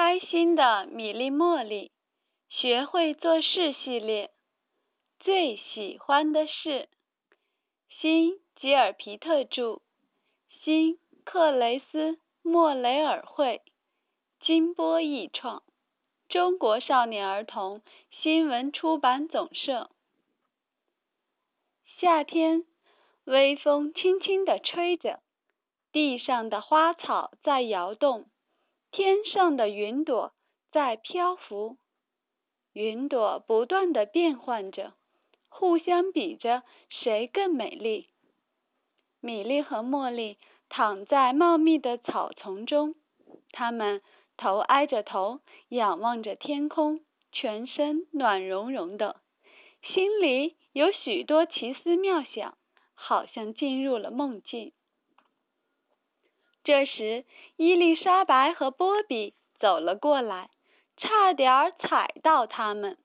开心的米粒茉莉，学会做事系列，最喜欢的事，新吉尔皮特著，新克雷斯莫雷尔绘，金波译创，中国少年儿童新闻出版总社。夏天，微风轻轻地吹着，地上的花草在摇动。天上的云朵在漂浮，云朵不断的变换着，互相比着谁更美丽。米莉和茉莉躺在茂密的草丛中，他们头挨着头，仰望着天空，全身暖融融的，心里有许多奇思妙想，好像进入了梦境。这时，伊丽莎白和波比走了过来，差点踩到他们。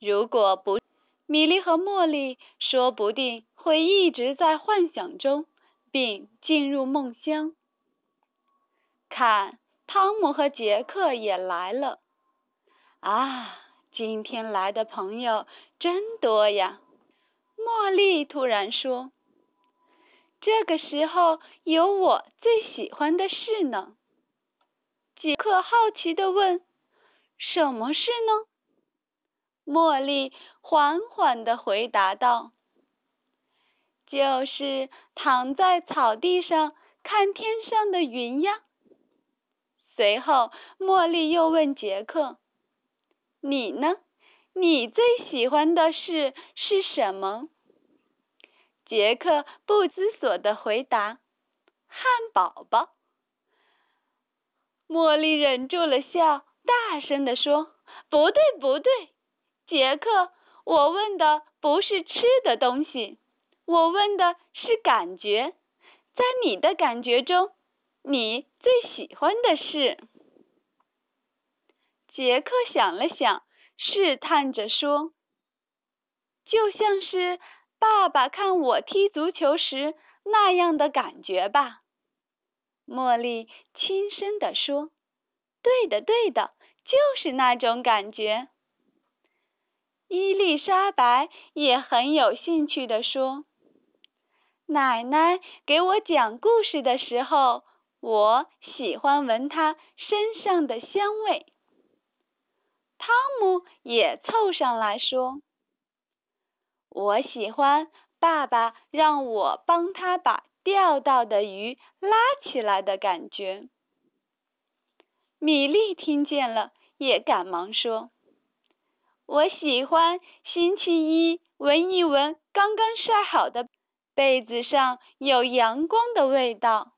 如果不，米莉和茉莉说不定会一直在幻想中，并进入梦乡。看，汤姆和杰克也来了。啊，今天来的朋友真多呀！茉莉突然说。这个时候有我最喜欢的事呢。杰克好奇地问：“什么事呢？”茉莉缓缓地回答道：“就是躺在草地上看天上的云呀。”随后，茉莉又问杰克：“你呢？你最喜欢的事是什么？”杰克不知所的回答：“汉堡包。”茉莉忍住了笑，大声地说：“不对，不对，杰克，我问的不是吃的东西，我问的是感觉。在你的感觉中，你最喜欢的是？”杰克想了想，试探着说：“就像是……”爸爸看我踢足球时那样的感觉吧，茉莉轻声地说：“对的，对的，就是那种感觉。”伊丽莎白也很有兴趣地说：“奶奶给我讲故事的时候，我喜欢闻她身上的香味。”汤姆也凑上来说。我喜欢爸爸让我帮他把钓到的鱼拉起来的感觉。米莉听见了，也赶忙说：“我喜欢星期一闻一闻刚刚晒好的被子上有阳光的味道，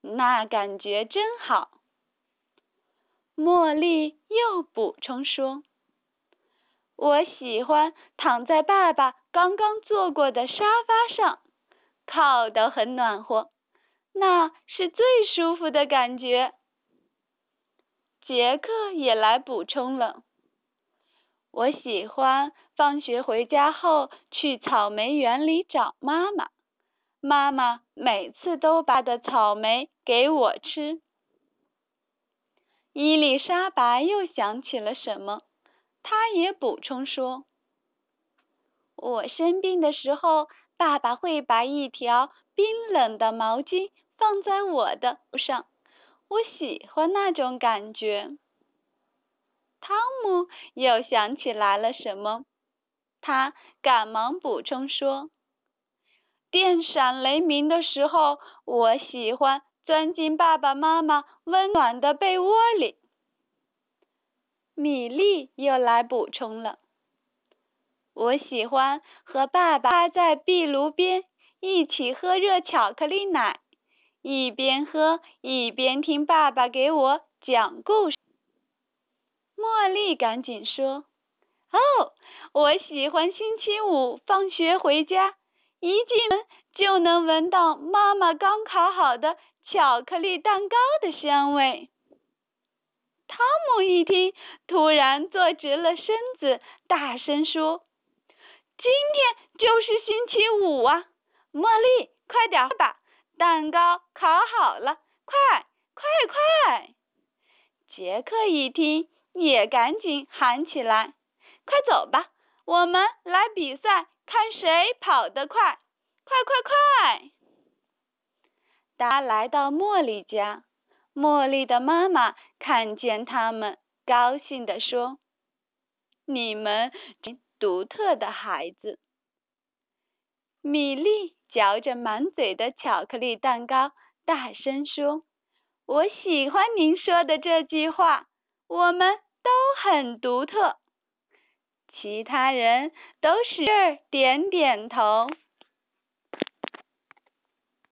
那感觉真好。”茉莉又补充说。我喜欢躺在爸爸刚刚坐过的沙发上，靠得很暖和，那是最舒服的感觉。杰克也来补充了。我喜欢放学回家后去草莓园里找妈妈，妈妈每次都把的草莓给我吃。伊丽莎白又想起了什么。他也补充说：“我生病的时候，爸爸会把一条冰冷的毛巾放在我的上，我喜欢那种感觉。”汤姆又想起来了什么，他赶忙补充说：“电闪雷鸣的时候，我喜欢钻进爸爸妈妈温暖的被窝里。”米莉又来补充了：“我喜欢和爸爸趴在壁炉边，一起喝热巧克力奶，一边喝一边听爸爸给我讲故事。”茉莉赶紧说：“哦，我喜欢星期五放学回家，一进门就能闻到妈妈刚烤好的巧克力蛋糕的香味。”汤姆一听，突然坐直了身子，大声说：“今天就是星期五啊！茉莉，快点吧，蛋糕烤好了，快快快！”杰克一听，也赶紧喊起来：“快走吧，我们来比赛，看谁跑得快！快快快！”他来到茉莉家，茉莉的妈妈看见他们，高兴地说：“你们独特的孩子。”米莉嚼着满嘴的巧克力蛋糕，大声说。我喜欢您说的这句话，我们都很独特。其他人都是点点头。